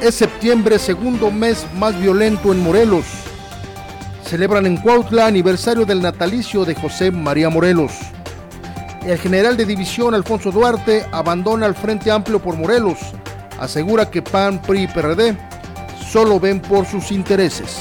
Es septiembre, segundo mes más violento en Morelos. Celebran en Cuautla aniversario del natalicio de José María Morelos. El general de división Alfonso Duarte abandona el Frente Amplio por Morelos. Asegura que PAN, PRI y PRD solo ven por sus intereses.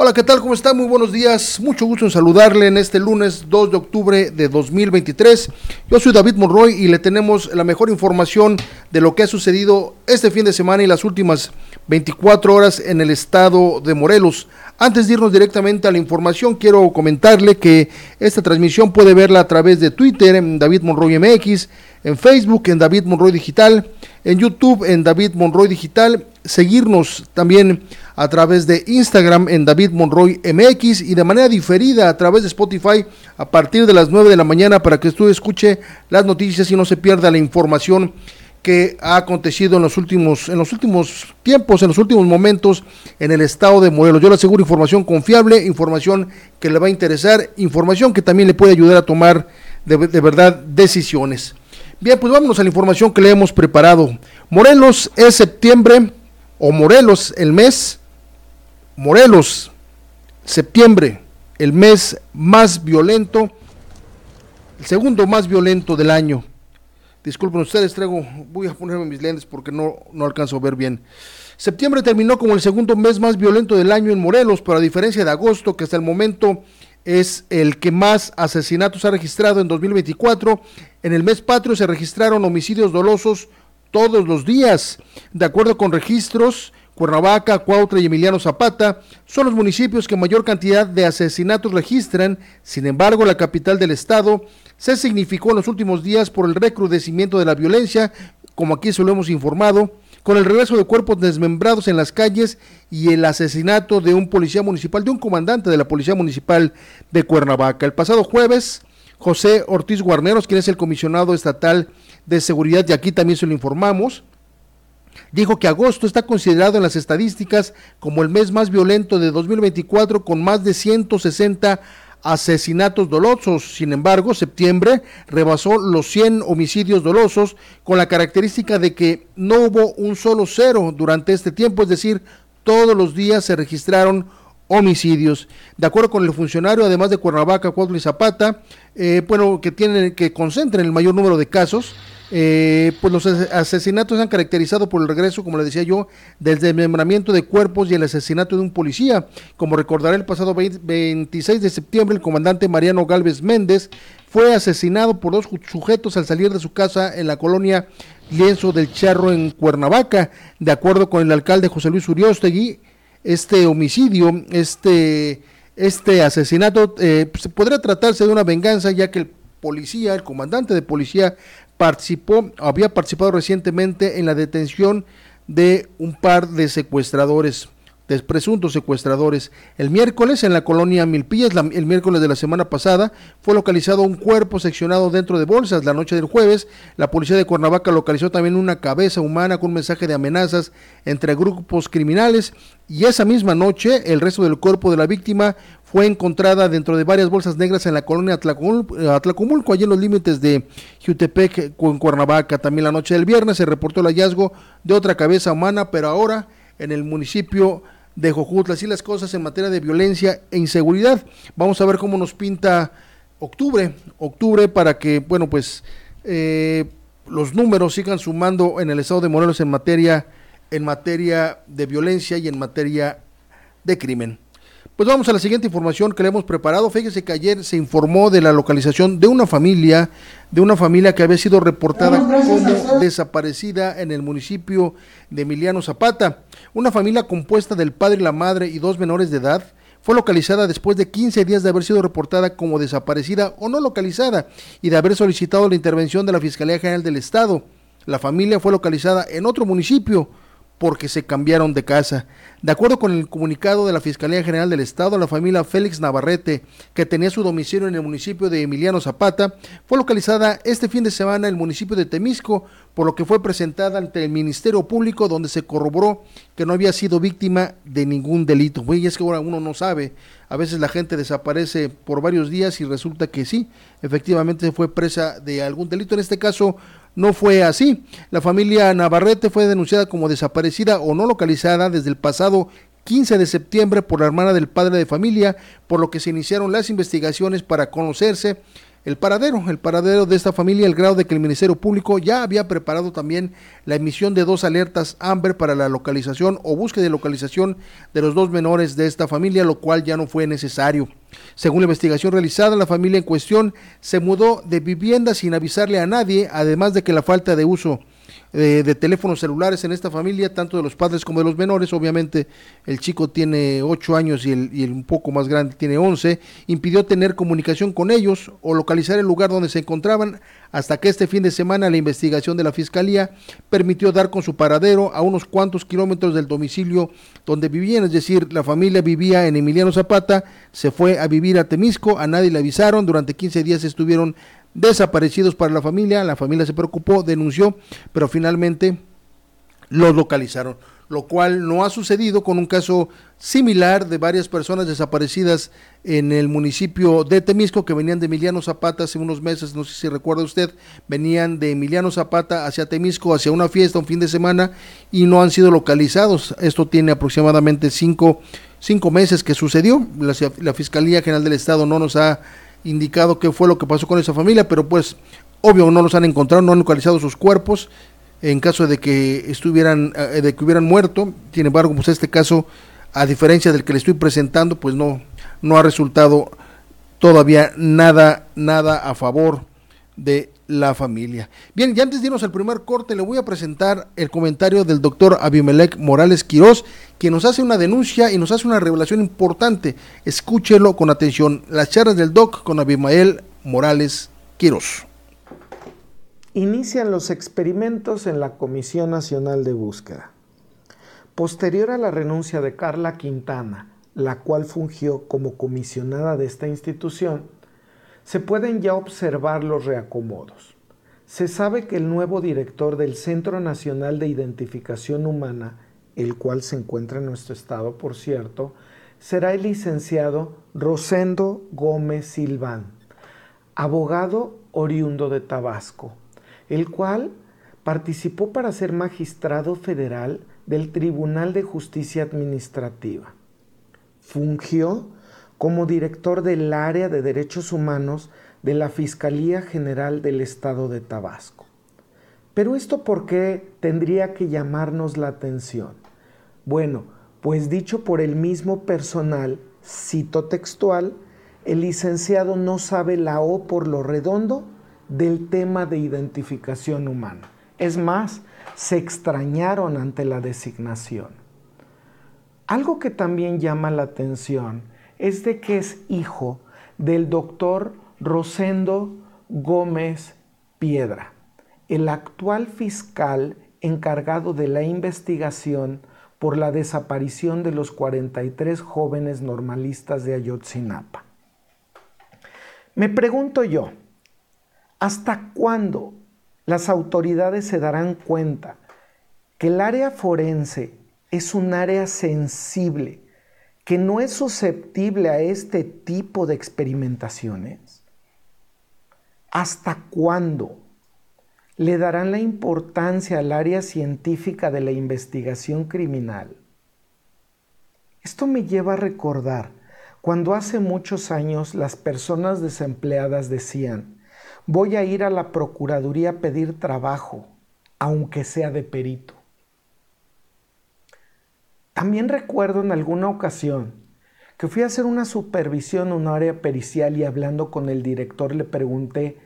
Hola, ¿qué tal? ¿Cómo está? Muy buenos días. Mucho gusto en saludarle en este lunes 2 de octubre de 2023. Yo soy David Monroy y le tenemos la mejor información de lo que ha sucedido este fin de semana y las últimas 24 horas en el estado de Morelos. Antes de irnos directamente a la información, quiero comentarle que esta transmisión puede verla a través de Twitter en David Monroy MX, en Facebook en David Monroy Digital, en YouTube en David Monroy Digital, seguirnos también a través de Instagram en David Monroy MX y de manera diferida a través de Spotify a partir de las 9 de la mañana para que usted escuche las noticias y no se pierda la información que ha acontecido en los últimos en los últimos tiempos, en los últimos momentos en el estado de Morelos. Yo le aseguro información confiable, información que le va a interesar, información que también le puede ayudar a tomar de, de verdad decisiones. Bien, pues vámonos a la información que le hemos preparado. Morelos es septiembre o Morelos el mes Morelos, septiembre, el mes más violento, el segundo más violento del año. Disculpen ustedes, traigo, voy a ponerme mis lentes porque no, no alcanzo a ver bien. Septiembre terminó como el segundo mes más violento del año en Morelos, pero a diferencia de agosto, que hasta el momento es el que más asesinatos ha registrado en 2024, en el mes patrio se registraron homicidios dolosos todos los días. De acuerdo con registros, Cuernavaca, Cuautla y Emiliano Zapata son los municipios que mayor cantidad de asesinatos registran. Sin embargo, la capital del estado se significó en los últimos días por el recrudecimiento de la violencia, como aquí se lo hemos informado, con el regreso de cuerpos desmembrados en las calles y el asesinato de un policía municipal, de un comandante de la Policía Municipal de Cuernavaca. El pasado jueves, José Ortiz Guarneros, quien es el comisionado estatal de seguridad, y aquí también se lo informamos, dijo que agosto está considerado en las estadísticas como el mes más violento de 2024 con más de 160 asesinatos dolosos. Sin embargo, septiembre rebasó los 100 homicidios dolosos con la característica de que no hubo un solo cero durante este tiempo, es decir, todos los días se registraron homicidios. De acuerdo con el funcionario, además de Cuernavaca, Cuauhtémoc y Zapata, eh, bueno, que tienen que concentren el mayor número de casos, eh, pues los asesinatos se han caracterizado por el regreso, como le decía yo, del desmembramiento de cuerpos y el asesinato de un policía. Como recordará el pasado 26 de septiembre, el comandante Mariano Galvez Méndez fue asesinado por dos sujetos al salir de su casa en la colonia Lienzo del Charro en Cuernavaca. De acuerdo con el alcalde José Luis Uriostegui, este homicidio, este, este asesinato, eh, pues, podría tratarse de una venganza, ya que el policía, el comandante de policía, participó, había participado recientemente en la detención de un par de secuestradores, de presuntos secuestradores. El miércoles en la colonia Milpillas, el miércoles de la semana pasada, fue localizado un cuerpo seccionado dentro de bolsas. La noche del jueves, la policía de Cuernavaca localizó también una cabeza humana con un mensaje de amenazas entre grupos criminales y esa misma noche el resto del cuerpo de la víctima fue encontrada dentro de varias bolsas negras en la colonia Atlacomulco, allí en los límites de Jutepec con Cuernavaca. También la noche del viernes se reportó el hallazgo de otra cabeza humana, pero ahora en el municipio de Jojutla. Así las cosas en materia de violencia e inseguridad. Vamos a ver cómo nos pinta octubre, octubre para que, bueno, pues eh, los números sigan sumando en el estado de Morelos en materia, en materia de violencia y en materia de crimen. Pues vamos a la siguiente información que le hemos preparado. Fíjese que ayer se informó de la localización de una familia, de una familia que había sido reportada como desaparecida en el municipio de Emiliano Zapata. Una familia compuesta del padre, la madre y dos menores de edad fue localizada después de 15 días de haber sido reportada como desaparecida o no localizada y de haber solicitado la intervención de la Fiscalía General del Estado. La familia fue localizada en otro municipio, porque se cambiaron de casa. De acuerdo con el comunicado de la Fiscalía General del Estado, la familia Félix Navarrete, que tenía su domicilio en el municipio de Emiliano Zapata, fue localizada este fin de semana en el municipio de Temisco, por lo que fue presentada ante el Ministerio Público, donde se corroboró que no había sido víctima de ningún delito. Y es que ahora uno no sabe, a veces la gente desaparece por varios días y resulta que sí, efectivamente fue presa de algún delito. En este caso, no fue así. La familia Navarrete fue denunciada como desaparecida o no localizada desde el pasado 15 de septiembre por la hermana del padre de familia, por lo que se iniciaron las investigaciones para conocerse el paradero, el paradero de esta familia, el grado de que el Ministerio Público ya había preparado también la emisión de dos alertas Amber para la localización o búsqueda de localización de los dos menores de esta familia, lo cual ya no fue necesario. Según la investigación realizada, la familia en cuestión se mudó de vivienda sin avisarle a nadie, además de que la falta de uso de, teléfonos celulares en esta familia, tanto de los padres como de los menores. Obviamente el chico tiene 8 años y el, y el un poco más grande tiene 11. Impidió tener comunicación con ellos o localizar el lugar donde se encontraban hasta que este fin de semana la investigación de la Fiscalía permitió dar con su paradero a unos cuantos kilómetros del domicilio donde vivían, es decir, la familia vivía en Emiliano Zapata, se fue a vivir a Temisco, a nadie le avisaron, durante 15 días estuvieron desaparecidos para la familia, la familia se preocupó, denunció, pero finalmente los localizaron, lo cual no ha sucedido con un caso similar de varias personas desaparecidas en el municipio de Temisco que venían de Emiliano Zapata hace unos meses, no sé si recuerda usted, venían de Emiliano Zapata hacia Temisco, hacia una fiesta, un fin de semana y no han sido localizados. Esto tiene aproximadamente cinco, cinco meses que sucedió. La, la Fiscalía General del Estado no nos ha indicado qué fue lo que pasó con esa familia, pero pues obvio no los han encontrado, no han localizado sus cuerpos en caso de que estuvieran, eh, de que hubieran muerto. Sin embargo, pues este caso, a diferencia del que le estoy presentando, pues no, no ha resultado todavía nada, nada a favor de la familia. Bien, y antes de irnos al primer corte, le voy a presentar el comentario del doctor Abimelech Morales Quirós, quien nos hace una denuncia y nos hace una revelación importante. Escúchelo con atención. Las charlas del doc con Abimael Morales Quirós. Inician los experimentos en la Comisión Nacional de Búsqueda. Posterior a la renuncia de Carla Quintana, la cual fungió como comisionada de esta institución, se pueden ya observar los reacomodos. Se sabe que el nuevo director del Centro Nacional de Identificación Humana, el cual se encuentra en nuestro estado, por cierto, será el licenciado Rosendo Gómez Silván, abogado oriundo de Tabasco, el cual participó para ser magistrado federal del Tribunal de Justicia Administrativa. Fungió como director del área de derechos humanos de la Fiscalía General del Estado de Tabasco. Pero esto por qué tendría que llamarnos la atención? Bueno, pues dicho por el mismo personal, cito textual, el licenciado no sabe la O por lo redondo del tema de identificación humana. Es más, se extrañaron ante la designación. Algo que también llama la atención es de que es hijo del doctor Rosendo Gómez Piedra, el actual fiscal encargado de la investigación por la desaparición de los 43 jóvenes normalistas de Ayotzinapa. Me pregunto yo, ¿hasta cuándo las autoridades se darán cuenta que el área forense es un área sensible que no es susceptible a este tipo de experimentaciones? ¿Hasta cuándo le darán la importancia al área científica de la investigación criminal? Esto me lleva a recordar cuando hace muchos años las personas desempleadas decían, voy a ir a la Procuraduría a pedir trabajo, aunque sea de perito. También recuerdo en alguna ocasión que fui a hacer una supervisión en un área pericial y hablando con el director le pregunté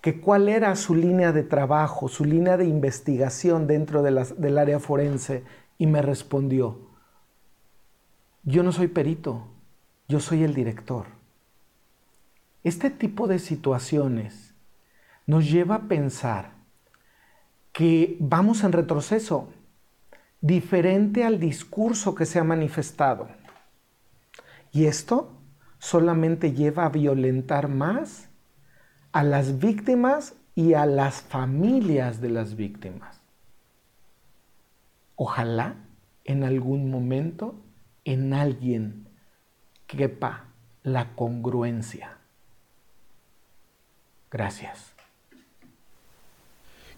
que cuál era su línea de trabajo, su línea de investigación dentro del área forense y me respondió, yo no soy perito, yo soy el director. Este tipo de situaciones nos lleva a pensar que vamos en retroceso, diferente al discurso que se ha manifestado. Y esto solamente lleva a violentar más a las víctimas y a las familias de las víctimas. Ojalá en algún momento en alguien quepa la congruencia. Gracias.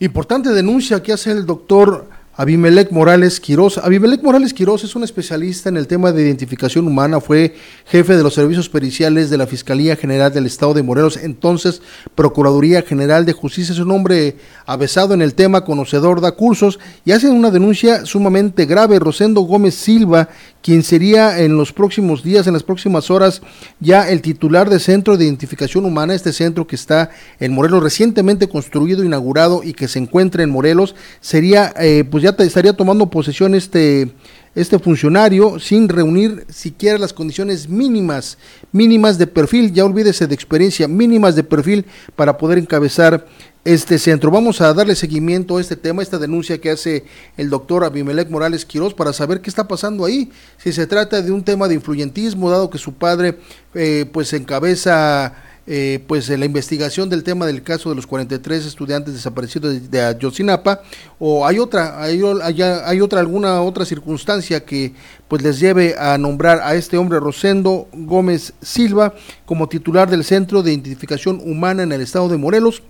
Importante denuncia que hace el doctor Abimelec Morales Quirós. Abimelec Morales Quirós es un especialista en el tema de identificación humana, fue jefe de los servicios periciales de la Fiscalía General del Estado de Morelos, entonces Procuraduría General de Justicia. Es un hombre avesado en el tema, conocedor, da cursos y hace una denuncia sumamente grave. Rosendo Gómez Silva, quien sería en los próximos días, en las próximas horas, ya el titular del Centro de Identificación Humana, este centro que está en Morelos, recientemente construido, inaugurado y que se encuentra en Morelos, sería, eh, pues ya estaría tomando posesión este, este funcionario sin reunir siquiera las condiciones mínimas, mínimas de perfil, ya olvídese de experiencia, mínimas de perfil para poder encabezar este centro. Vamos a darle seguimiento a este tema, esta denuncia que hace el doctor Abimelec Morales Quiroz para saber qué está pasando ahí. Si se trata de un tema de influyentismo, dado que su padre eh, pues encabeza eh, pues la investigación del tema del caso de los 43 estudiantes desaparecidos de, Ayotzinapa o hay otra hay, otra alguna otra circunstancia que pues les lleve a nombrar a este hombre Rosendo Gómez Silva como titular del Centro de Identificación Humana en el estado de Morelos.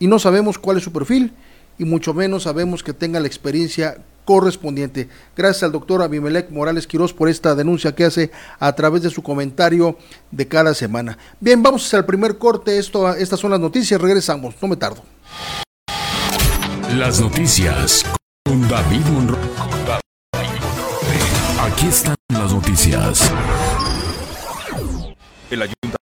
Y no sabemos cuál es su perfil y mucho menos sabemos que tenga la experiencia correspondiente. Gracias al doctor Abimelec Morales Quirós por esta denuncia que hace a través de su comentario de cada semana. Bien, vamos al primer corte. Esto, estas son las noticias. Regresamos, no me tardo. Las noticias con David Monroe. Aquí están las noticias. El ayuntamiento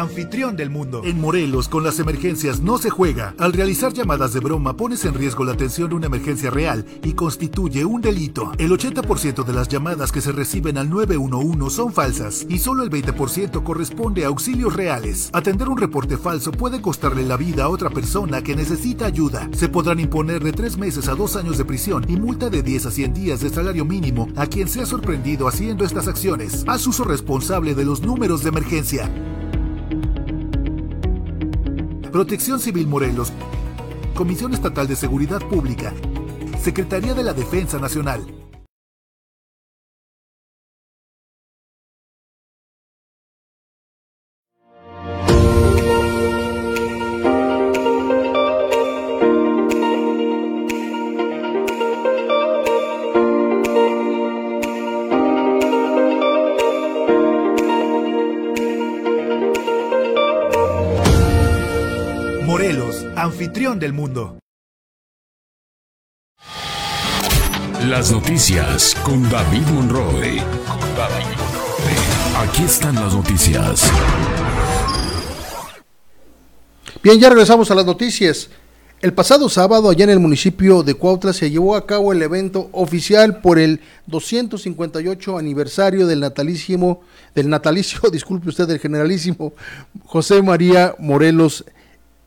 Anfitrión del mundo. En Morelos, con las emergencias no se juega. Al realizar llamadas de broma, pones en riesgo la atención de una emergencia real y constituye un delito. El 80% de las llamadas que se reciben al 911 son falsas y solo el 20% corresponde a auxilios reales. Atender un reporte falso puede costarle la vida a otra persona que necesita ayuda. Se podrán imponer de 3 meses a 2 años de prisión y multa de 10 a 100 días de salario mínimo a quien sea sorprendido haciendo estas acciones. Haz uso responsable de los números de emergencia. Protección Civil Morelos, Comisión Estatal de Seguridad Pública, Secretaría de la Defensa Nacional. Anfitrión del mundo. Las noticias con David Monroe. Aquí están las noticias. Bien, ya regresamos a las noticias. El pasado sábado, allá en el municipio de Cuautla, se llevó a cabo el evento oficial por el 258 aniversario del natalísimo, del natalicio, disculpe usted, del generalísimo José María Morelos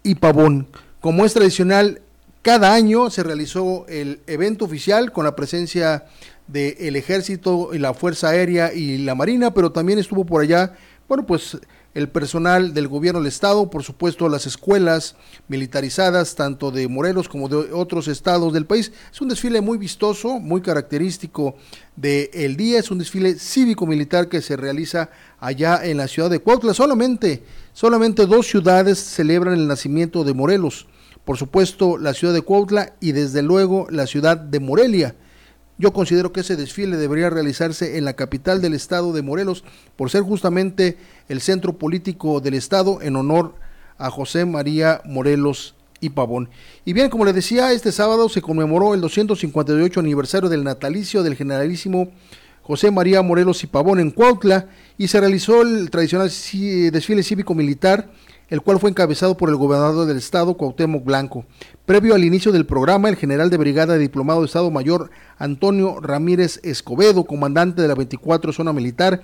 y Pavón. Como es tradicional, cada año se realizó el evento oficial con la presencia del ejército y la Fuerza Aérea y la Marina, pero también estuvo por allá, bueno, pues el personal del gobierno del estado, por supuesto las escuelas militarizadas, tanto de Morelos como de otros estados del país. Es un desfile muy vistoso, muy característico del día, es un desfile cívico-militar que se realiza allá en la ciudad de Cuautla. Solamente, solamente dos ciudades celebran el nacimiento de Morelos. por supuesto la ciudad de Cuautla y desde luego la ciudad de Morelia. Yo considero que ese desfile debería realizarse en la capital del estado de Morelos por ser justamente el centro político del estado en honor a José María Morelos y Pavón. Y bien, como les decía, este sábado se conmemoró el 258 aniversario del natalicio del generalísimo José María Morelos y Pavón en Cuautla y se realizó el tradicional desfile cívico-militar, el cual fue encabezado por el gobernador del estado, Cuauhtémoc Blanco. Previo al inicio del programa, el general de brigada diplomado de Estado Mayor Antonio Ramírez Escobedo, comandante de la 24 Zona Militar,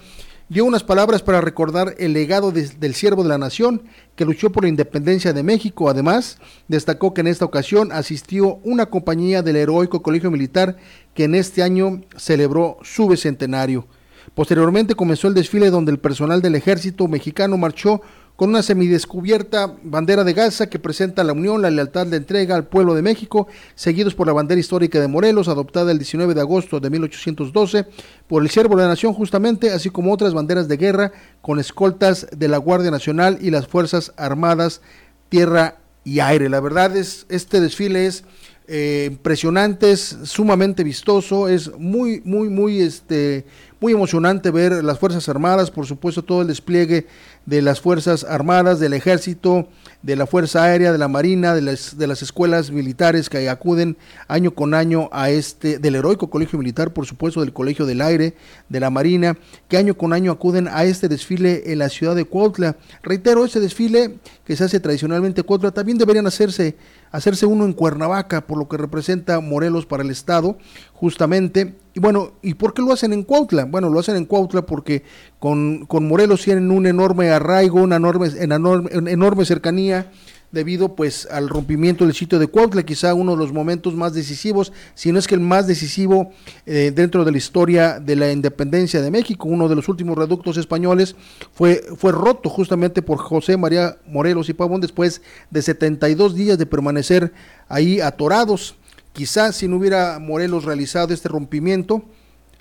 dio unas palabras para recordar el legado del siervo de la nación que luchó por la independencia de México. Además, destacó que en esta ocasión asistió una compañía del heroico Colegio Militar que en este año celebró su bicentenario. Posteriormente comenzó el desfile donde el personal del ejército mexicano marchó con una semidescubierta bandera de Gaza que presenta la unión, la lealtad, la entrega al pueblo de México, seguidos por la bandera histórica de Morelos, adoptada el 19 de agosto de 1812 por el siervo de la nación justamente, así como otras banderas de guerra con escoltas de la Guardia Nacional y las Fuerzas Armadas, Tierra y Aire. La verdad es, este desfile es eh, impresionante, es sumamente vistoso, es muy, muy, muy, este, muy emocionante ver las Fuerzas Armadas, por supuesto todo el despliegue de las Fuerzas Armadas, del Ejército, de la Fuerza Aérea, de la Marina, de las, de las escuelas militares que acuden año con año a este, del heroico Colegio Militar, por supuesto, del Colegio del Aire, de la Marina, que año con año acuden a este desfile en la ciudad de Cuautla. Reitero, ese desfile que se hace tradicionalmente en Cuautla también deberían hacerse hacerse uno en Cuernavaca, por lo que representa Morelos para el Estado, justamente. Y bueno, ¿y por qué lo hacen en Cuautla? Bueno, lo hacen en Cuautla porque con, con Morelos tienen un enorme arraigo, una enorme, enorme, enorme cercanía debido pues al rompimiento del sitio de Cuautla, quizá uno de los momentos más decisivos, si no es que el más decisivo eh, dentro de la historia de la independencia de México. Uno de los últimos reductos españoles fue, fue roto justamente por José María Morelos y Pavón después de 72 días de permanecer ahí atorados. Quizá si no hubiera Morelos realizado este rompimiento,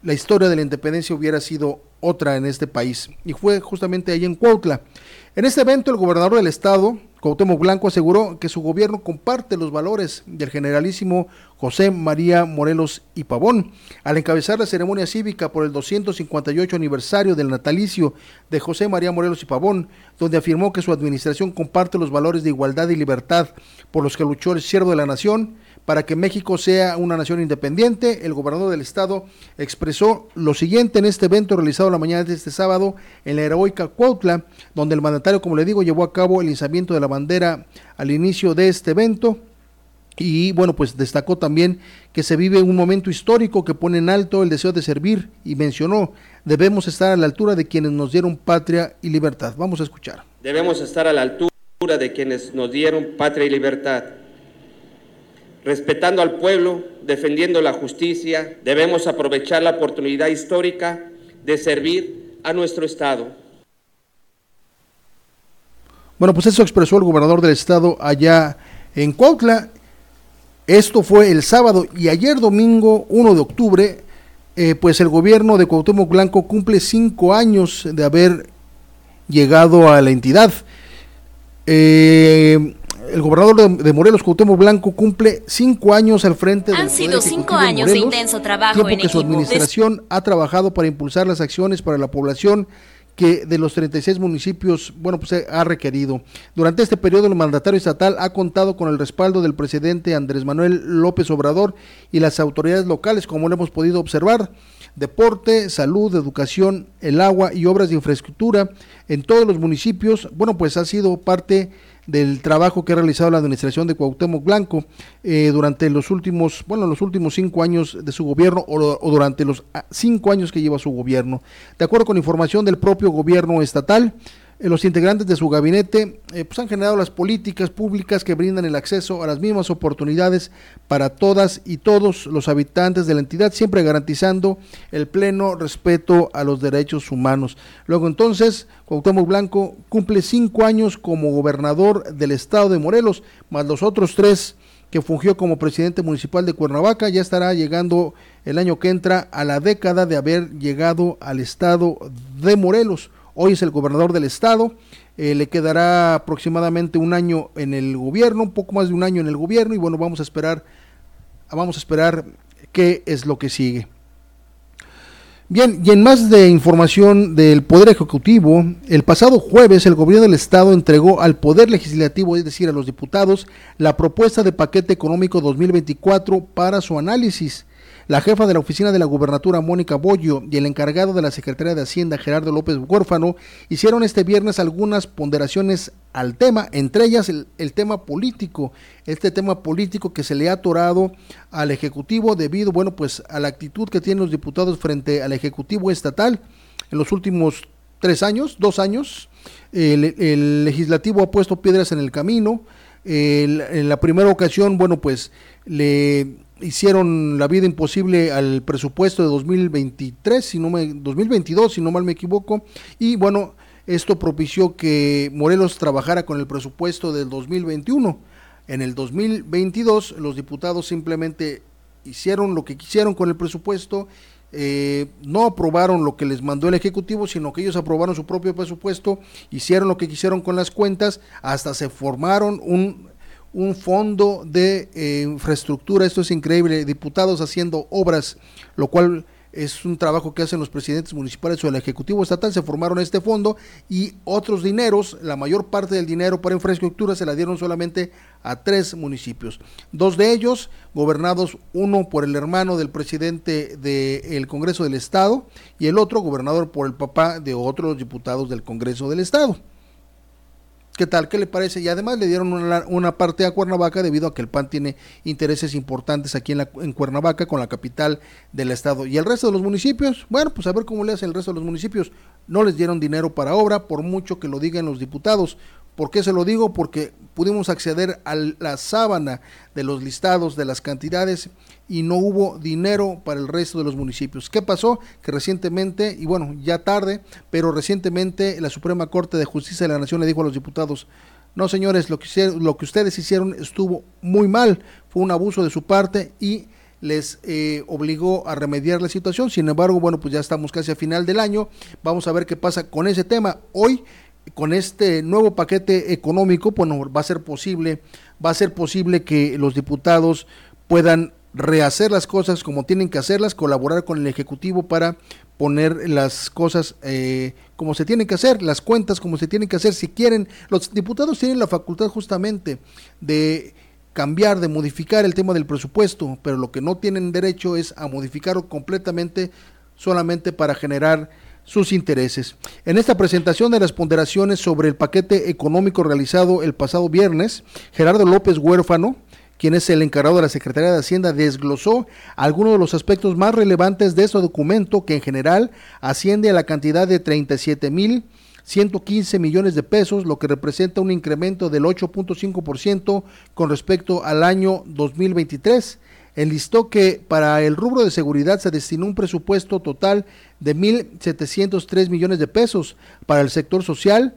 la historia de la independencia hubiera sido otra en este país. Y fue justamente ahí en Cuautla. En este evento, el gobernador del estado, Cuauhtémoc Blanco aseguró que su gobierno comparte los valores del generalísimo José María Morelos y Pavón. Al encabezar la ceremonia cívica por el 258 aniversario del natalicio de José María Morelos y Pavón, donde afirmó que su administración comparte los valores de igualdad y libertad por los que luchó el siervo de la nación, para que México sea una nación independiente, el gobernador del estado expresó lo siguiente en este evento realizado la mañana de este sábado en la heroica Cuautla, donde el mandatario, como le digo, llevó a cabo el izamiento de la bandera al inicio de este evento. Y bueno, pues destacó también que se vive un momento histórico que pone en alto el deseo de servir y mencionó, debemos estar a la altura de quienes nos dieron patria y libertad. Vamos a escuchar. Debemos estar a la altura de quienes nos dieron patria y libertad respetando al pueblo, defendiendo la justicia, debemos aprovechar la oportunidad histórica de servir a nuestro Estado. Bueno, pues eso expresó el gobernador del Estado allá en Cuautla. Esto fue el sábado y ayer domingo 1 de octubre, eh, pues el gobierno de Cuauhtémoc Blanco cumple cinco años de haber llegado a la entidad. Eh, el gobernador de, Morelos, Cuauhtémoc Blanco, cumple cinco años al frente Han sido cinco años de, intenso trabajo en que su administración ha trabajado para impulsar las acciones para la población que de los 36 municipios, bueno, pues ha requerido. Durante este periodo, el mandatario estatal ha contado con el respaldo del presidente Andrés Manuel López Obrador y las autoridades locales, como lo hemos podido observar. Deporte, salud, educación, el agua y obras de infraestructura en todos los municipios, bueno, pues ha sido parte del trabajo que ha realizado la administración de Cuauhtémoc Blanco eh, durante los últimos, bueno, los últimos cinco años de su gobierno o, o, durante los ah, cinco años que lleva su gobierno. De acuerdo con información del propio gobierno estatal, los integrantes de su gabinete eh, pues han generado las políticas públicas que brindan el acceso a las mismas oportunidades para todas y todos los habitantes de la entidad, siempre garantizando el pleno respeto a los derechos humanos. Luego entonces, Cuauhtémoc Blanco cumple cinco años como gobernador del estado de Morelos, más los otros tres que fungió como presidente municipal de Cuernavaca, ya estará llegando el año que entra a la década de haber llegado al estado de Morelos hoy es el gobernador del estado, eh, le quedará aproximadamente un año en el gobierno, un poco más de un año en el gobierno y bueno, vamos a esperar, vamos a esperar qué es lo que sigue. Bien, y en más de información del Poder Ejecutivo, el pasado jueves el gobierno del Estado entregó al Poder Legislativo, es decir, a los diputados, la propuesta de paquete económico 2024 para su análisis. La jefa de la oficina de la gubernatura, Mónica Bollo, y el encargado de la Secretaría de Hacienda, Gerardo López Huérfano, hicieron este viernes algunas ponderaciones al tema, entre ellas el, tema político, este tema político que se le ha atorado al Ejecutivo debido, bueno, pues a la actitud que tienen los diputados frente al Ejecutivo estatal en los últimos tres años, dos años. El, legislativo ha puesto piedras en el camino. en la primera ocasión, bueno, pues le hicieron la vida imposible al presupuesto de 2023, si no me, 2022, si no mal me equivoco, y bueno, esto propició que Morelos trabajara con el presupuesto del 2021. En el 2022 los diputados simplemente hicieron lo que quisieron con el presupuesto, eh, no aprobaron lo que les mandó el Ejecutivo, sino que ellos aprobaron su propio presupuesto, hicieron lo que quisieron con las cuentas, hasta se formaron un un fondo de eh, infraestructura, esto es increíble, diputados haciendo obras, lo cual es un trabajo que hacen los presidentes municipales o el Ejecutivo Estatal, se formaron este fondo y otros dineros, la mayor parte del dinero para infraestructura se la dieron solamente a tres municipios. Dos de ellos gobernados, uno por el hermano del presidente del Congreso del Estado y el otro gobernador por el papá de otros diputados del Congreso del Estado. ¿Qué tal? ¿Qué le parece? Y además le dieron una, parte a Cuernavaca debido a que el PAN tiene intereses importantes aquí en, la, Cuernavaca con la capital del estado. ¿Y el resto de los municipios? Bueno, pues a ver cómo le hace el resto de los municipios. No les dieron dinero para obra, por mucho que lo digan los diputados. ¿Por qué se lo digo? Porque pudimos acceder a la sábana de los listados de las cantidades y no hubo dinero para el resto de los municipios. ¿Qué pasó? Que recientemente, y bueno, ya tarde, pero recientemente la Suprema Corte de Justicia de la Nación le dijo a los diputados, no señores, lo que, lo que ustedes hicieron estuvo muy mal, fue un abuso de su parte y les eh, obligó a remediar la situación. Sin embargo, bueno, pues ya estamos casi a final del año. Vamos a ver qué pasa con ese tema. Hoy con este nuevo paquete económico, bueno, va a ser posible, va a ser posible que los diputados puedan rehacer las cosas como tienen que hacerlas, colaborar con el Ejecutivo para poner las cosas eh, como se tienen que hacer, las cuentas como se tienen que hacer. Si quieren, los diputados tienen la facultad justamente de cambiar, de modificar el tema del presupuesto, pero lo que no tienen derecho es a modificarlo completamente solamente para generar sus intereses. En esta presentación de las ponderaciones sobre el paquete económico realizado el pasado viernes, Gerardo López Huérfano, quien es el encargado de la Secretaría de Hacienda, desglosó algunos de los aspectos más relevantes de este documento que en general asciende a la cantidad de 37 mil 115 millones de pesos, lo que representa un incremento del 8.5% con respecto al año 2023 enlistó que para el rubro de seguridad se destinó un presupuesto total de 1.703 millones de pesos. Para el sector social,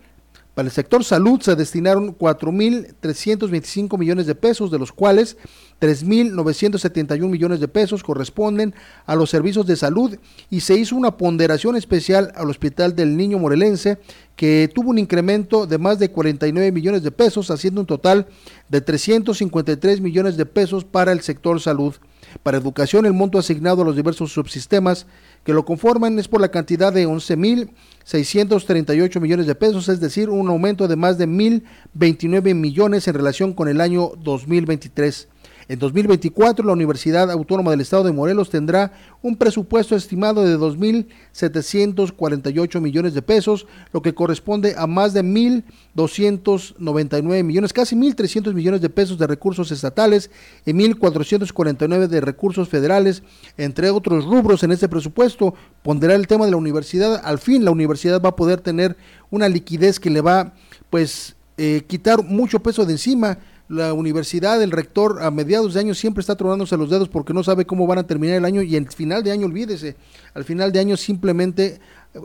para el sector salud se destinaron 4.325 millones de pesos, de los cuales 3.971 millones de pesos corresponden a los servicios de salud y se hizo una ponderación especial al Hospital del Niño Morelense que tuvo un incremento de más de 49 millones de pesos, haciendo un total de 353 millones de pesos para el sector salud. Para educación, el monto asignado a los diversos subsistemas que lo conforman es por la cantidad de 11.638 millones de pesos, es decir, un aumento de más de 1.029 millones en relación con el año 2023. En 2024, la Universidad Autónoma del Estado de Morelos tendrá un presupuesto estimado de 2.748 millones de pesos, lo que corresponde a más de 1.299 millones, casi 1.300 millones de pesos de recursos estatales y 1.449 de recursos federales, entre otros rubros en este presupuesto. Pondrá el tema de la universidad. Al fin, la universidad va a poder tener una liquidez que le va, pues, eh, quitar mucho peso de encima la universidad, el rector a mediados de año siempre está tronándose los dedos porque no sabe cómo van a terminar el año y el final de año, olvídese, al final de año simplemente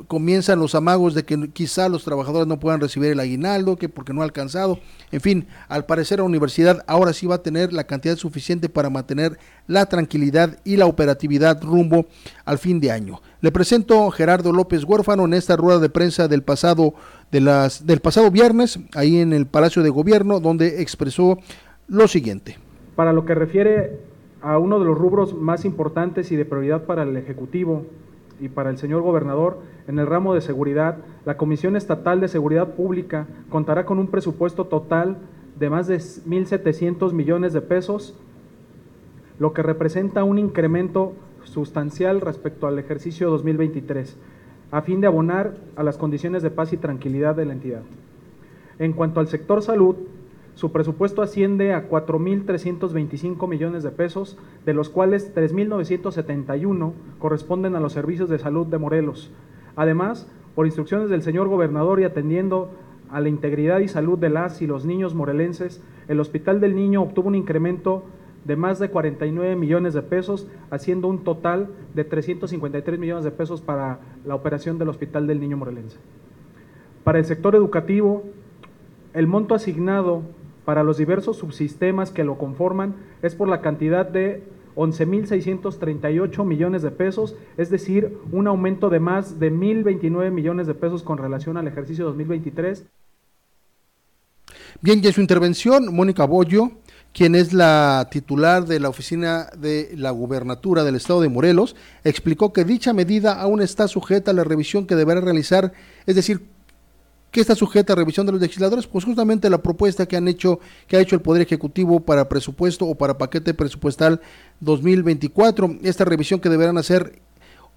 comienzan los amagos de que quizá los trabajadores no puedan recibir el aguinaldo, que porque no ha alcanzado. En fin, al parecer la universidad ahora sí va a tener la cantidad suficiente para mantener la tranquilidad y la operatividad rumbo al fin de año. Le presento Gerardo López Huérfano en esta rueda de prensa del pasado, de las, del pasado viernes, ahí en el Palacio de Gobierno, donde expresó lo siguiente. Para lo que refiere a uno de los rubros más importantes y de prioridad para el Ejecutivo y para el señor gobernador, en el ramo de seguridad, la Comisión Estatal de Seguridad Pública contará con un presupuesto total de más de 1.700 millones de pesos, lo que representa un incremento sustancial respecto al ejercicio 2023, a fin de abonar a las condiciones de paz y tranquilidad de la entidad. En cuanto al sector salud, su presupuesto asciende a 4.325 millones de pesos, de los cuales 3.971 corresponden a los servicios de salud de Morelos, Además, por instrucciones del señor gobernador y atendiendo a la integridad y salud de las y los niños morelenses, el Hospital del Niño obtuvo un incremento de más de 49 millones de pesos, haciendo un total de 353 millones de pesos para la operación del Hospital del Niño Morelense. Para el sector educativo, el monto asignado para los diversos subsistemas que lo conforman es por la cantidad de 11.638 millones de pesos, es decir, un aumento de más de 1.029 millones de pesos con relación al ejercicio 2023. Bien, y en su intervención, Mónica Bollo, quien es la titular de la oficina de la gubernatura del estado de Morelos, explicó que dicha medida aún está sujeta a la revisión que deberá realizar, es decir, que está sujeta a revisión de los legisladores? Pues justamente la propuesta que han hecho, que ha hecho el Poder Ejecutivo para presupuesto o para paquete presupuestal 2024. Esta revisión que deberán hacer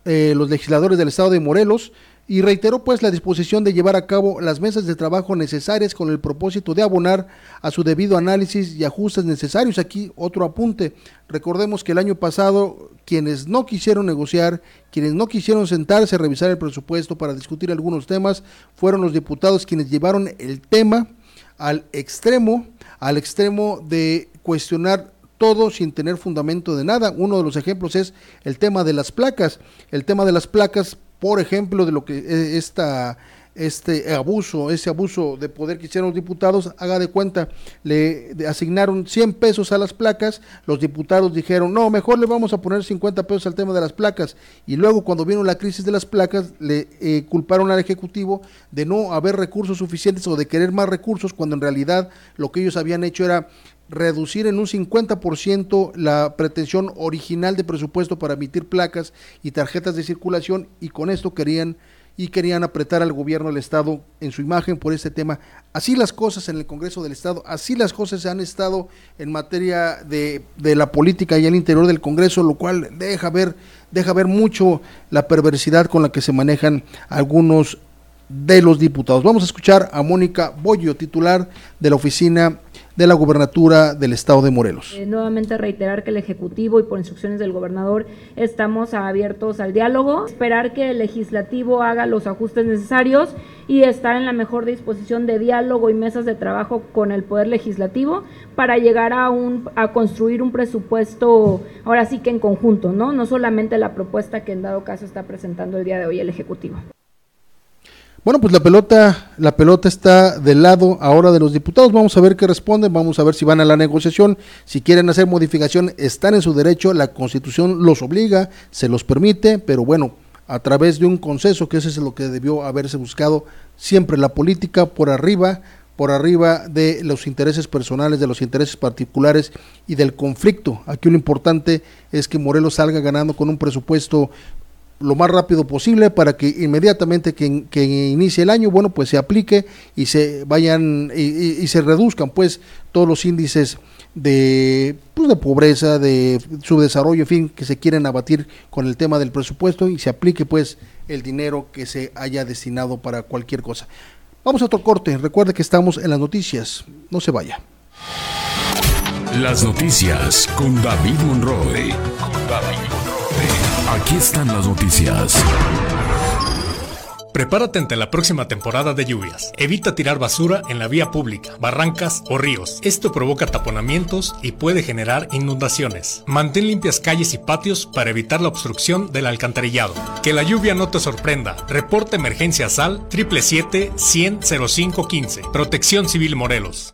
eh, los legisladores del Estado de Morelos y reiteró pues la disposición de llevar a cabo las mesas de trabajo necesarias con el propósito de abonar a su debido análisis y ajustes necesarios. Aquí otro apunte. Recordemos que el año pasado quienes no quisieron negociar, quienes no quisieron sentarse a revisar el presupuesto para discutir algunos temas, fueron los diputados quienes llevaron el tema al extremo, al extremo de cuestionar todo sin tener fundamento de nada. Uno de los ejemplos es el tema de las placas. El tema de las placas por ejemplo, de lo que e, esta este abuso, ese abuso de poder que hicieron los diputados, haga de cuenta, le asignaron 100 pesos a las placas, los diputados dijeron, no, mejor le vamos a poner 50 pesos al tema de las placas, y luego cuando vino la crisis de las placas, le eh, culparon al Ejecutivo de no haber recursos suficientes o de querer más recursos, cuando en realidad lo que ellos habían hecho era reducir en un 50% la pretensión original de presupuesto para emitir placas y tarjetas de circulación y con esto querían y querían apretar al gobierno del estado en su imagen por este tema. Así las cosas en el Congreso del Estado, así las cosas han estado en materia de, de la política y al interior del Congreso, lo cual deja ver, deja ver mucho la perversidad con la que se manejan algunos de los diputados. Vamos a escuchar a Mónica Bollo, titular de la oficina de la gubernatura del estado de Morelos. Eh, nuevamente reiterar que el Ejecutivo y por instrucciones del gobernador estamos abiertos al diálogo, esperar que el legislativo haga los ajustes necesarios y estar en la mejor disposición de diálogo y mesas de trabajo con el Poder Legislativo para llegar a, un, a construir un presupuesto, ahora sí que en conjunto, ¿no? No solamente la propuesta que en dado caso está presentando el día de hoy el Ejecutivo. Bueno, pues la pelota, la pelota está del lado ahora de los diputados. Vamos a ver qué responden, vamos a ver si van a la negociación, si quieren hacer modificación, están en su derecho, la Constitución los obliga, se los permite, pero bueno, a través de un consenso, que ese es lo que debió haberse buscado siempre la política por arriba, por arriba de los intereses personales, de los intereses particulares y del conflicto. Aquí lo importante es que Morelos salga ganando con un presupuesto lo más rápido posible para que inmediatamente que, que, inicie el año, bueno, pues se aplique y se vayan y, se reduzcan pues todos los índices de, pues, de pobreza, de subdesarrollo, en fin, que se quieren abatir con el tema del presupuesto y se aplique pues el dinero que se haya destinado para cualquier cosa. Vamos a otro corte, recuerde que estamos en las noticias, no se vaya. Las noticias con David Monroe. Con David. Aquí están las noticias. Prepárate ante la próxima temporada de lluvias. Evita tirar basura en la vía pública, barrancas o ríos. Esto provoca taponamientos y puede generar inundaciones. Mantén limpias calles y patios para evitar la obstrucción del alcantarillado. Que la lluvia no te sorprenda. Reporta emergencia SAL 777 100 0515. Protección Civil Morelos.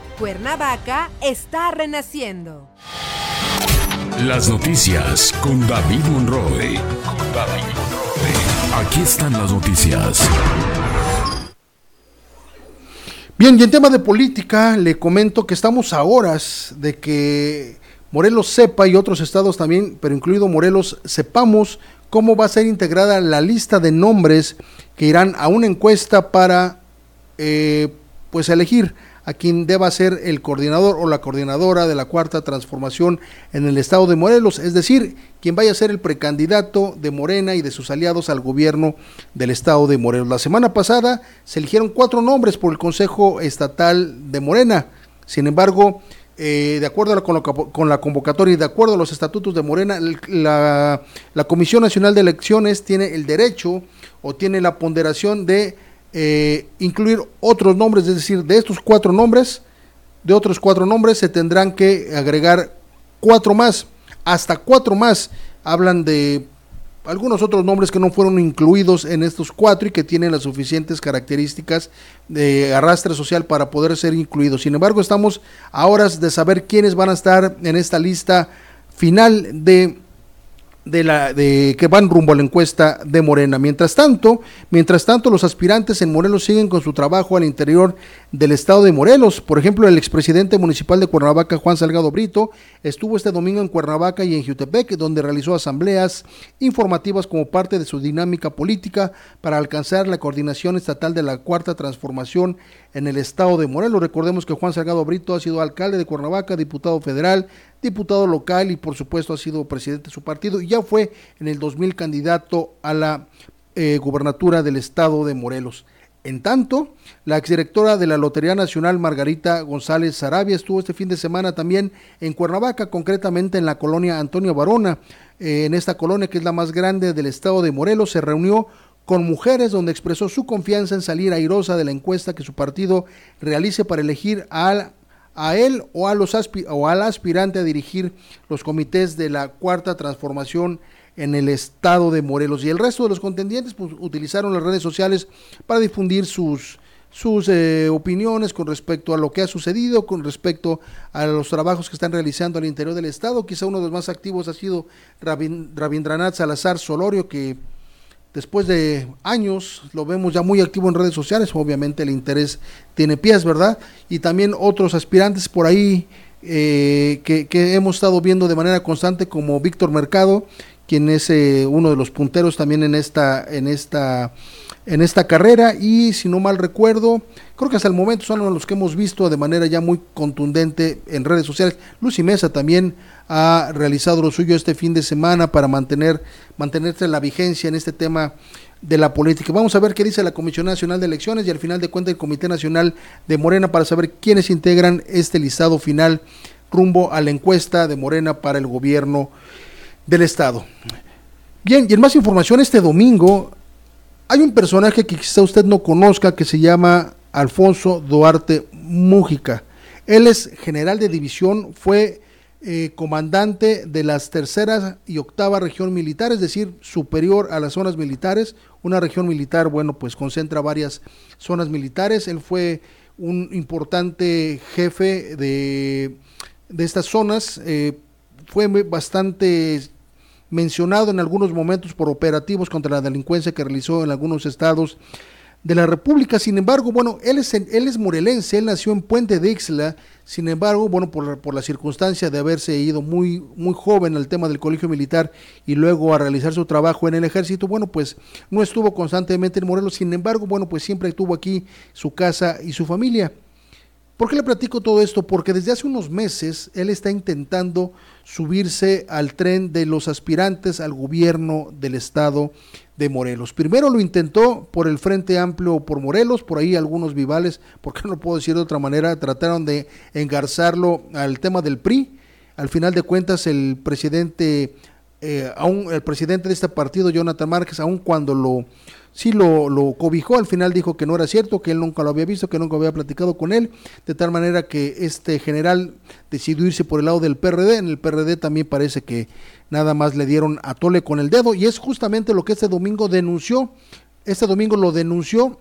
Cuernavaca está renaciendo. Las noticias con David Monroe. Con David Monroe. Aquí están las noticias. Bien, y en tema de política, le comento que estamos a horas de que Morelos sepa y otros estados también, pero incluido Morelos, sepamos cómo va a ser integrada la lista de nombres que irán a una encuesta para eh, pues elegir a quien deba ser el coordinador o la coordinadora de la cuarta transformación en el estado de Morelos, es decir, quien vaya a ser el precandidato de Morena y de sus aliados al gobierno del estado de Morelos. La semana pasada se eligieron cuatro nombres por el Consejo Estatal de Morena, sin embargo, eh, de acuerdo con, con, la convocatoria y de acuerdo a los estatutos de Morena, la, la Comisión Nacional de Elecciones tiene el derecho o tiene la ponderación de eh, incluir otros nombres, es decir, de estos cuatro nombres, de otros cuatro nombres se tendrán que agregar cuatro más, hasta cuatro más. Hablan de algunos otros nombres que no fueron incluidos en estos cuatro y que tienen las suficientes características de arrastre social para poder ser incluidos. Sin embargo, estamos a horas de saber quiénes van a estar en esta lista final de de la de que van rumbo a la encuesta de Morena. Mientras tanto, mientras tanto los aspirantes en Morelos siguen con su trabajo al interior del estado de Morelos. Por ejemplo, el expresidente municipal de Cuernavaca, Juan Salgado Brito, estuvo este domingo en Cuernavaca y en Jutepec, donde realizó asambleas informativas como parte de su dinámica política para alcanzar la coordinación estatal de la cuarta transformación en el estado de Morelos. Recordemos que Juan Salgado Brito ha sido alcalde de Cuernavaca, diputado federal, diputado local y por supuesto ha sido presidente de su partido y ya fue en el 2000 candidato a la eh, gubernatura del estado de Morelos. En tanto, la exdirectora de la Lotería Nacional, Margarita González Sarabia, estuvo este fin de semana también en Cuernavaca, concretamente en la colonia Antonio Barona. Eh, en esta colonia, que es la más grande del estado de Morelos, se reunió con mujeres donde expresó su confianza en salir airosa de la encuesta que su partido realice para elegir a, él o, a los o al aspirante a dirigir los comités de la cuarta transformación en el estado de Morelos. Y el resto de los contendientes pues, utilizaron las redes sociales para difundir sus, sus eh, opiniones con respecto a lo que ha sucedido, con respecto a los trabajos que están realizando al interior del estado. Quizá uno de los más activos ha sido Rabindranath Salazar Solorio, que después de años lo vemos ya muy activo en redes sociales, obviamente el interés tiene pies, ¿verdad? Y también otros aspirantes por ahí eh, que, hemos estado viendo de manera constante como Víctor Mercado, quien es eh, uno de los punteros también en esta, en esta en esta carrera y si no mal recuerdo, creo que hasta el momento son los que hemos visto de manera ya muy contundente en redes sociales. Lucy Mesa también ha realizado lo suyo este fin de semana para mantener mantenerse la vigencia en este tema de la política. Vamos a ver qué dice la Comisión Nacional de Elecciones y al final de cuentas el Comité Nacional de Morena para saber quiénes integran este listado final rumbo a la encuesta de Morena para el gobierno del estado. Bien, y en más información este domingo hay un personaje que quizá usted no conozca que se llama Alfonso Duarte Mújica. Él es general de división, fue eh, comandante de las terceras y octava región militar, es decir, superior a las zonas militares. Una región militar, bueno, pues concentra varias zonas militares. Él fue un importante jefe de, de estas zonas. Eh, fue bastante mencionado en algunos momentos por operativos contra la delincuencia que realizó en algunos estados de la República. Sin embargo, bueno, él es, él es morelense, él nació en Puente de Ixla. Sin embargo, bueno, por, por la circunstancia de haberse ido muy, muy joven al tema del colegio militar y luego a realizar su trabajo en el ejército, bueno, pues no estuvo constantemente en Morelos. Sin embargo, bueno, pues siempre tuvo aquí su casa y su familia. ¿Por qué le platico todo esto? Porque desde hace unos meses él está intentando subirse al tren de los aspirantes al gobierno del estado de Morelos. Primero lo intentó por el Frente Amplio por Morelos, por ahí algunos vivales, porque no puedo decir de otra manera, trataron de engarzarlo al tema del PRI. Al final de cuentas, el presidente, eh, el presidente de este partido, Jonathan Márquez, aun cuando lo sí lo, lo, cobijó, al final dijo que no era cierto, que él nunca lo había visto, que nunca había platicado con él, de tal manera que este general decidió irse por el lado del PRD, en el PRD también parece que nada más le dieron a tole con el dedo, y es justamente lo que este domingo denunció, este domingo lo denunció,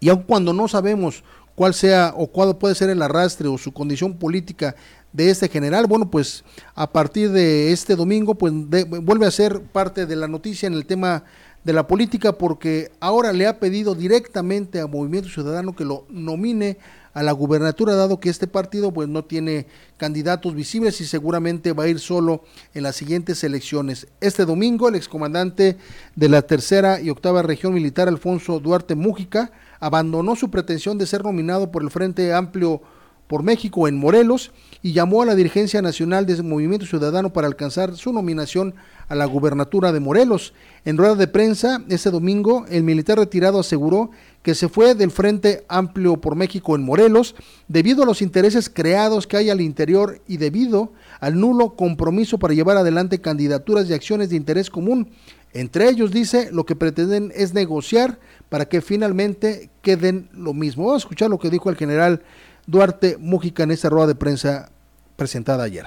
y aun cuando no sabemos cuál sea o cuál puede ser el arrastre o su condición política de este general, bueno, pues a partir de este domingo, pues vuelve a ser parte de la noticia en el tema de la política porque ahora le ha pedido directamente a Movimiento Ciudadano que lo nomine a la gubernatura dado que este partido pues no tiene candidatos visibles y seguramente va a ir solo en las siguientes elecciones. Este domingo el excomandante de la tercera y octava región militar Alfonso Duarte Mújica abandonó su pretensión de ser nominado por el Frente Amplio por México en Morelos y llamó a la dirigencia nacional de Movimiento Ciudadano para alcanzar su nominación a la gubernatura de Morelos. En rueda de prensa ese domingo, el militar retirado aseguró que se fue del Frente Amplio por México en Morelos debido a los intereses creados que hay al interior y debido al nulo compromiso para llevar adelante candidaturas y acciones de interés común. Entre ellos, dice, lo que pretenden es negociar para que finalmente queden lo mismo. Vamos a escuchar lo que dijo el general Duarte Mújica en esa rueda de prensa presentada ayer.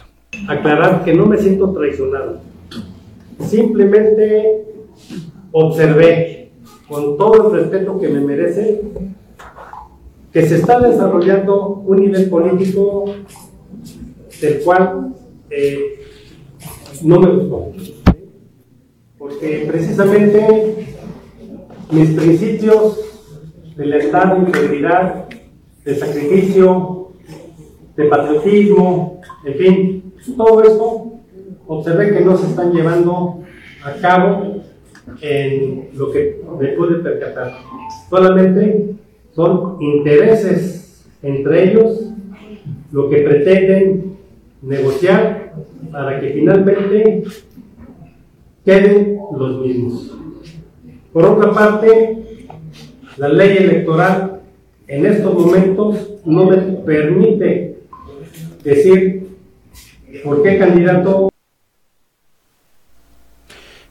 Aclarar que no me siento traicionado. Simplemente observé, con todo el respeto que me merece, que se está desarrollando un nivel político del cual eh, no me gustó. Porque precisamente mis principios de lealtad, de integridad, de sacrificio, de patriotismo, en fin, todo esto observé que no se están llevando a cabo en lo que me pude percatar. Solamente son intereses entre ellos lo que pretenden negociar para que finalmente queden los mismos. Por otra parte, la ley electoral en estos momentos no me permite decir por qué candidato.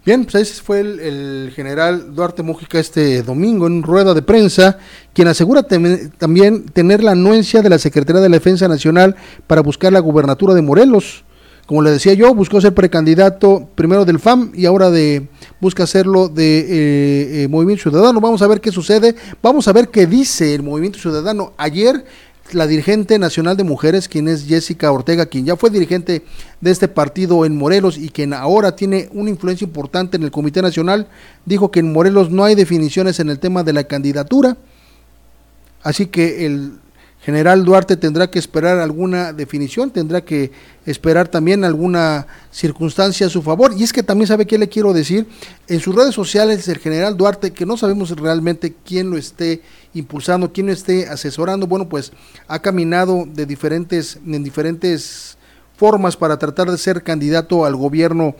Bien, pues ese fue el, general Duarte Mújica este domingo en rueda de prensa, quien asegura también tener la anuencia de la Secretaría de la Defensa Nacional para buscar la gubernatura de Morelos. Como le decía yo, buscó ser precandidato primero del FAM y ahora de busca hacerlo de eh, eh, Movimiento Ciudadano. Vamos a ver qué sucede. Vamos a ver qué dice el Movimiento Ciudadano. Ayer la dirigente nacional de mujeres, quien es Jessica Ortega, quien ya fue dirigente de este partido en Morelos y quien ahora tiene una influencia importante en el Comité Nacional, dijo que en Morelos no hay definiciones en el tema de la candidatura. Así que el General Duarte tendrá que esperar alguna definición, tendrá que esperar también alguna circunstancia a su favor. Y es que también sabe qué le quiero decir. En sus redes sociales, el general Duarte, que no sabemos realmente quién lo esté impulsando, quién lo esté asesorando, bueno, pues ha caminado de diferentes, en diferentes formas para tratar de ser candidato al gobierno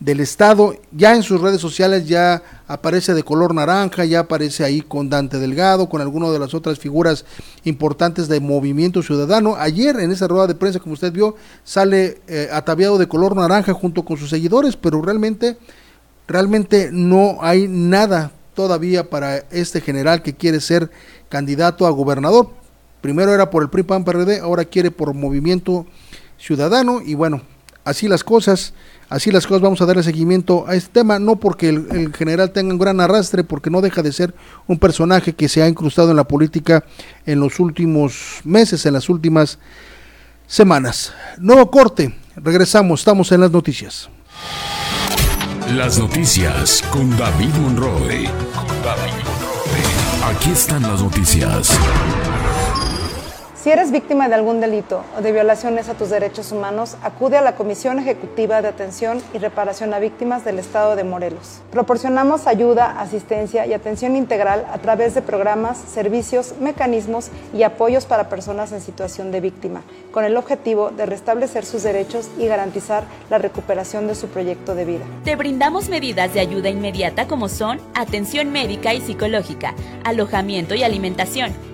del Estado. Ya en sus redes sociales ya aparece de color naranja, ya aparece ahí con Dante Delgado, con alguna de las otras figuras importantes de Movimiento Ciudadano. Ayer en esa rueda de prensa, como usted vio, sale eh, ataviado de color naranja junto con sus seguidores, pero realmente, realmente no hay nada todavía para este general que quiere ser candidato a gobernador. Primero era por el PRI PAN ahora quiere por Movimiento Ciudadano y bueno, así las cosas. Así las cosas, vamos a darle seguimiento a este tema, no porque el, general tenga un gran arrastre, porque no deja de ser un personaje que se ha incrustado en la política en los últimos meses, en las últimas semanas. Nuevo corte, regresamos, estamos en las noticias. Las noticias con David Monroe. Aquí están las noticias. Si eres víctima de algún delito o de violaciones a tus derechos humanos, acude a la Comisión Ejecutiva de Atención y Reparación a Víctimas del Estado de Morelos. Proporcionamos ayuda, asistencia y atención integral a través de programas, servicios, mecanismos y apoyos para personas en situación de víctima, con el objetivo de restablecer sus derechos y garantizar la recuperación de su proyecto de vida. Te brindamos medidas de ayuda inmediata como son atención médica y psicológica, alojamiento y alimentación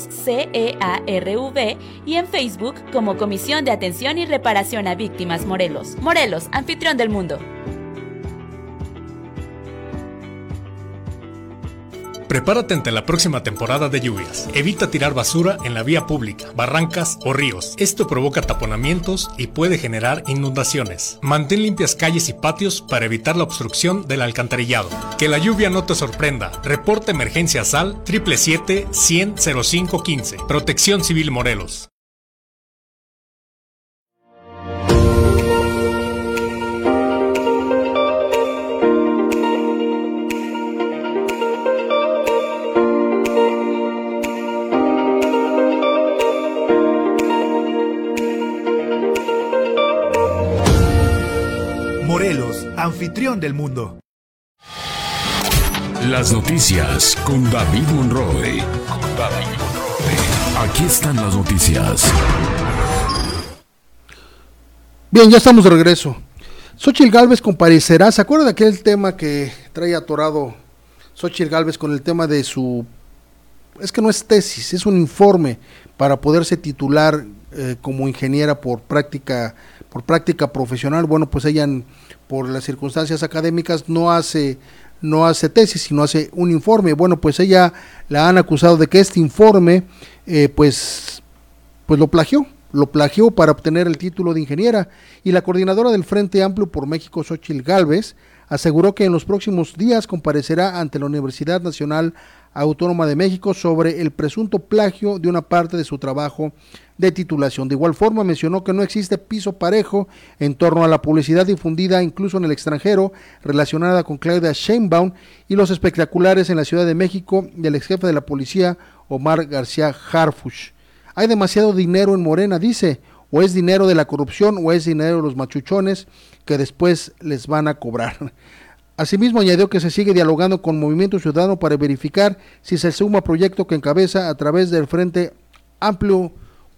CEARV y en Facebook como Comisión de Atención y Reparación a Víctimas Morelos. Morelos, anfitrión del mundo. Prepárate ante la próxima temporada de lluvias. Evita tirar basura en la vía pública, barrancas o ríos. Esto provoca taponamientos y puede generar inundaciones. Mantén limpias calles y patios para evitar la obstrucción del alcantarillado. Que la lluvia no te sorprenda. Reporta emergencia SAL 777 100 0515. Protección Civil Morelos. Anfitrión del mundo. Las noticias con David Monroe. Con David Monroe. Aquí están las noticias. Bien, ya estamos de regreso. Xochitl Galvez comparecerá. ¿Se acuerda de aquel tema que trae atorado Xochitl Galvez con el tema de su. Es que no es tesis, es un informe para poderse titular eh, como ingeniera por práctica, por práctica profesional. Bueno, pues ella por las circunstancias académicas no hace no hace tesis, sino hace un informe. Bueno, pues ella la han acusado de que este informe, eh, pues, pues lo plagió, lo plagió para obtener el título de ingeniera. Y la coordinadora del Frente Amplio por México, Xochil Gálvez, aseguró que en los próximos días comparecerá ante la Universidad Nacional Autónoma de México sobre el presunto plagio de una parte de su trabajo de titulación. De igual forma mencionó que no existe piso parejo en torno a la publicidad difundida incluso en el extranjero relacionada con Claudia Sheinbaum y los espectaculares en la Ciudad de México del ex jefe de la policía Omar García Harfush. Hay demasiado dinero en Morena, dice, o es dinero de la corrupción o es dinero de los machuchones que después les van a cobrar. Asimismo, añadió que se sigue dialogando con Movimiento Ciudadano para verificar si se suma proyecto que encabeza a través del Frente Amplio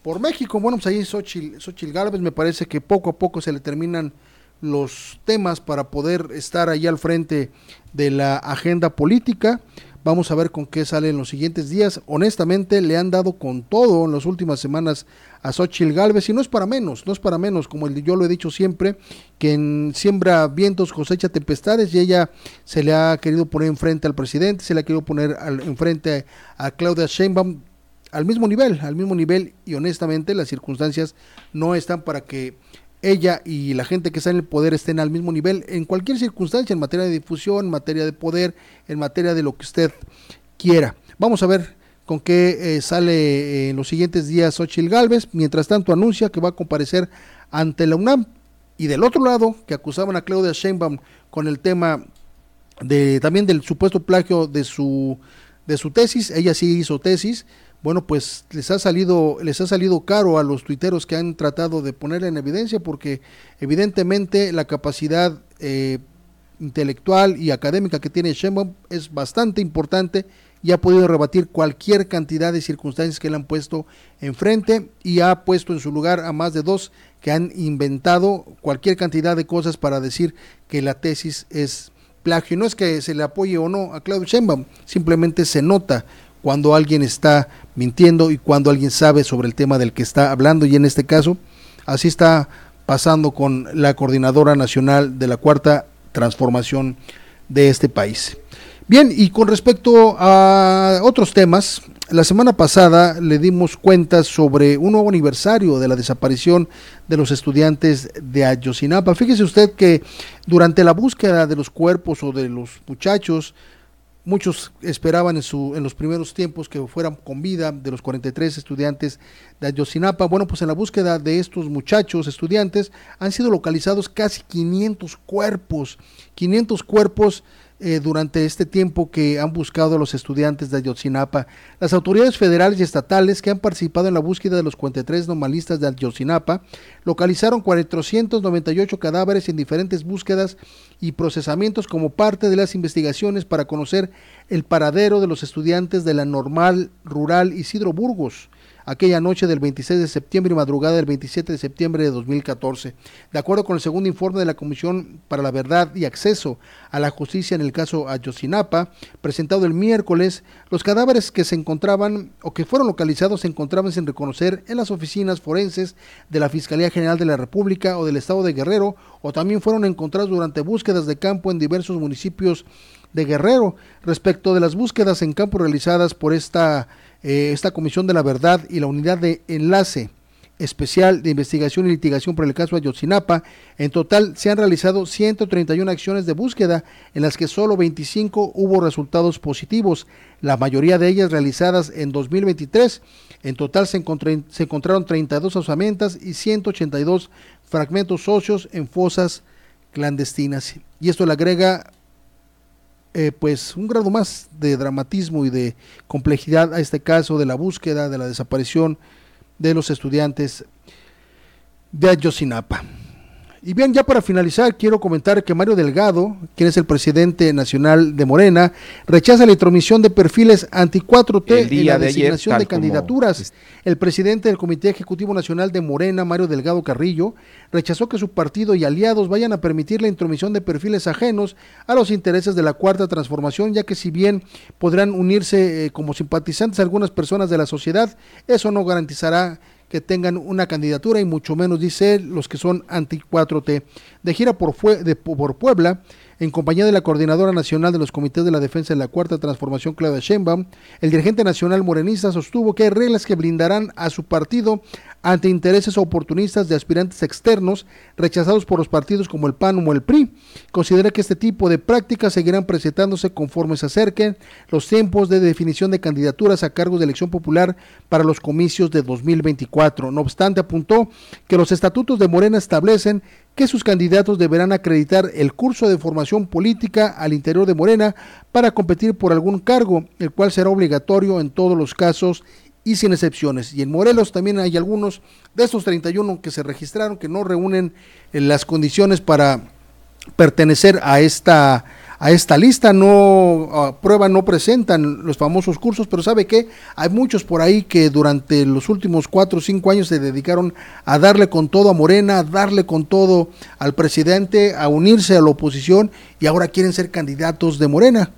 por México. Bueno, pues ahí Xochitl, Xochitl Gálvez me parece que poco a poco se le terminan los temas para poder estar ahí al frente de la agenda política. Vamos a ver con qué sale en los siguientes días. Honestamente, le han dado con todo en las últimas semanas a Xochitl Galvez y no es para menos, no es para menos, como yo lo he dicho siempre, que en siembra vientos cosecha tempestades y ella se le ha querido poner enfrente al presidente, se le ha querido poner al, enfrente a, Claudia Sheinbaum al mismo nivel, al mismo nivel y honestamente las circunstancias no están para que ella y la gente que está en el poder estén al mismo nivel en cualquier circunstancia, en materia de difusión, en materia de poder, en materia de lo que usted quiera. Vamos a ver con qué eh, sale eh, en los siguientes días Xochil Gálvez. Mientras tanto, anuncia que va a comparecer ante la UNAM. Y del otro lado, que acusaban a Claudia Sheinbaum con el tema de también del supuesto plagio de su de su tesis. Ella sí hizo tesis, bueno, pues les ha salido, les ha salido caro a los tuiteros que han tratado de ponerla en evidencia, porque evidentemente la capacidad eh, intelectual y académica que tiene Sheinbaum es bastante importante y ha podido rebatir cualquier cantidad de circunstancias que le han puesto enfrente y ha puesto en su lugar a más de dos que han inventado cualquier cantidad de cosas para decir que la tesis es plagio. No es que se le apoye o no a Claudio Sheinbaum, simplemente se nota cuando alguien está mintiendo y cuando alguien sabe sobre el tema del que está hablando y en este caso así está pasando con la coordinadora nacional de la cuarta transformación de este país. Bien, y con respecto a otros temas, la semana pasada le dimos cuenta sobre un nuevo aniversario de la desaparición de los estudiantes de Ayotzinapa. Fíjese usted que durante la búsqueda de los cuerpos o de los muchachos, muchos esperaban en, su, en los primeros tiempos que fueran con vida de los 43 estudiantes de Ayotzinapa. Bueno, pues en la búsqueda de estos muchachos estudiantes han sido localizados casi 500 cuerpos, 500 cuerpos eh, durante este tiempo que han buscado a los estudiantes de Ayotzinapa. Las autoridades federales y estatales que han participado en la búsqueda de los 43 normalistas de Ayotzinapa localizaron 498 cadáveres en diferentes búsquedas y procesamientos como parte de las investigaciones para conocer el paradero de los estudiantes de la normal rural Isidro Burgos aquella noche del 26 de septiembre y madrugada del 27 de septiembre de 2014. De acuerdo con el segundo informe de la Comisión para la Verdad y Acceso a la Justicia en el caso Ayotzinapa, presentado el miércoles, los cadáveres que se encontraban o que fueron localizados se encontraban sin reconocer en las oficinas forenses de la Fiscalía General de la República o del Estado de Guerrero o también fueron encontrados durante búsquedas de campo en diversos municipios de Guerrero. Respecto de las búsquedas en campo realizadas por esta eh, esta Comisión de la Verdad y la Unidad de Enlace Especial de Investigación y Litigación por el caso Ayotzinapa. En total se han realizado 131 acciones de búsqueda, en las que solo 25 hubo resultados positivos, la mayoría de ellas realizadas en 2023. En total se, se encontraron 32 osamentas y 182 fragmentos óseos en fosas clandestinas. Y esto le agrega eh, pues un grado más de dramatismo y de complejidad a este caso de la búsqueda de la desaparición de los estudiantes de Ayotzinapa. Y bien, ya para finalizar, quiero comentar que Mario Delgado, quien es el presidente nacional de Morena, rechaza la intromisión de perfiles anti-4T en la designación de candidaturas. El presidente del Comité Ejecutivo Nacional de Morena, Mario Delgado Carrillo, rechazó que su partido y aliados vayan a permitir la intromisión de perfiles ajenos a los intereses de la Cuarta Transformación, ya que si bien podrán unirse eh, como simpatizantes algunas personas de la sociedad, eso no garantizará que tengan una candidatura y mucho menos, dice los que son anti-4T. De gira por, por Puebla, en compañía de la Coordinadora Nacional de los Comités de la Defensa de la Cuarta Transformación, Claudia Sheinbaum, el dirigente nacional morenista sostuvo que hay reglas que blindarán a su partido ante intereses oportunistas de aspirantes externos rechazados por los partidos como el PAN o el PRI. Considera que este tipo de prácticas seguirán presentándose conforme se acerquen los tiempos de definición de candidaturas a cargos de elección popular para los comicios de 2024. No obstante, apuntó que los estatutos de Morena establecen que sus candidatos deberán acreditar el curso de formación política al interior de Morena para competir por algún cargo, el cual será obligatorio en todos los casos y sin excepciones. Y en Morelos también hay algunos de estos 31 que se registraron que no reúnen eh, las condiciones para pertenecer a esta a esta lista, no prueba no presentan los famosos cursos, pero sabe que hay muchos por ahí que durante los últimos cuatro o cinco años se dedicaron a darle con todo a Morena, a darle con todo al presidente, a unirse a la oposición y ahora quieren ser candidatos de Morena.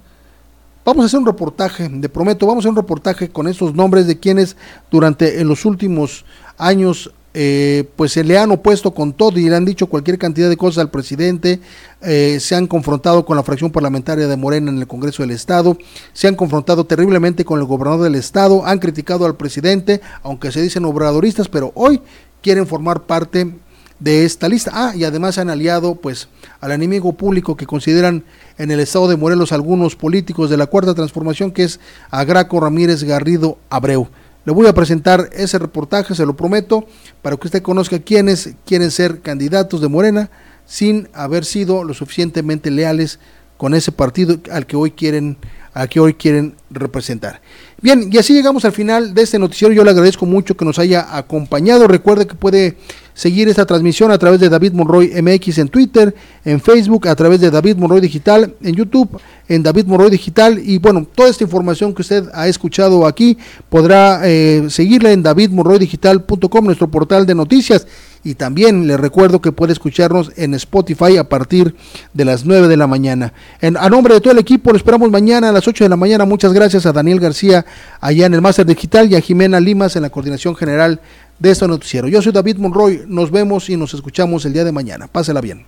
Vamos a hacer un reportaje, de prometo, vamos a hacer un reportaje con esos nombres de quienes durante en los últimos años eh, pues se le han opuesto con todo y le han dicho cualquier cantidad de cosas al presidente, eh, se han confrontado con la fracción parlamentaria de Morena en el Congreso del Estado, se han confrontado terriblemente con el gobernador del Estado, han criticado al presidente, aunque se dicen obradoristas, pero hoy quieren formar parte de esta lista. Ah, y además se han aliado pues al enemigo público que consideran en el estado de Morelos algunos políticos de la Cuarta Transformación, que es a Graco Ramírez Garrido Abreu. Le voy a presentar ese reportaje, se lo prometo, para que usted conozca quiénes quieren ser candidatos de Morena sin haber sido lo suficientemente leales con ese partido al que hoy quieren al que hoy quieren representar. Bien, y así llegamos al final de este noticiero. Yo le agradezco mucho que nos haya acompañado. Recuerde que puede seguir esta transmisión a través de David Monroy MX en Twitter, en Facebook, a través de David Monroy Digital, en YouTube, en David Monroy Digital. Y bueno, toda esta información que usted ha escuchado aquí podrá eh, seguirla en davidmonroydigital.com, nuestro portal de noticias. Y también le recuerdo que puede escucharnos en Spotify a partir de las 9 de la mañana. En, a nombre de todo el equipo, lo esperamos mañana a las 8 de la mañana. Muchas gracias a Daniel García allá en el Máster Digital y a Jimena Limas en la coordinación general de este noticiero. Yo soy David Monroy, nos vemos y nos escuchamos el día de mañana. Pásela bien.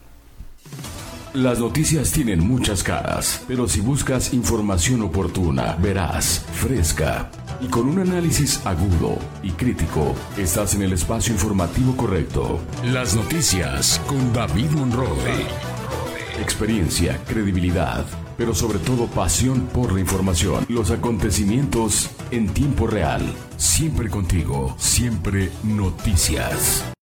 Las noticias tienen muchas caras, pero si buscas información oportuna, veraz, fresca y con un análisis agudo y crítico, estás en el espacio informativo correcto. Las noticias con David Monroe. Experiencia, credibilidad, pero sobre todo pasión por la información. Los acontecimientos en tiempo real. Siempre contigo, siempre noticias.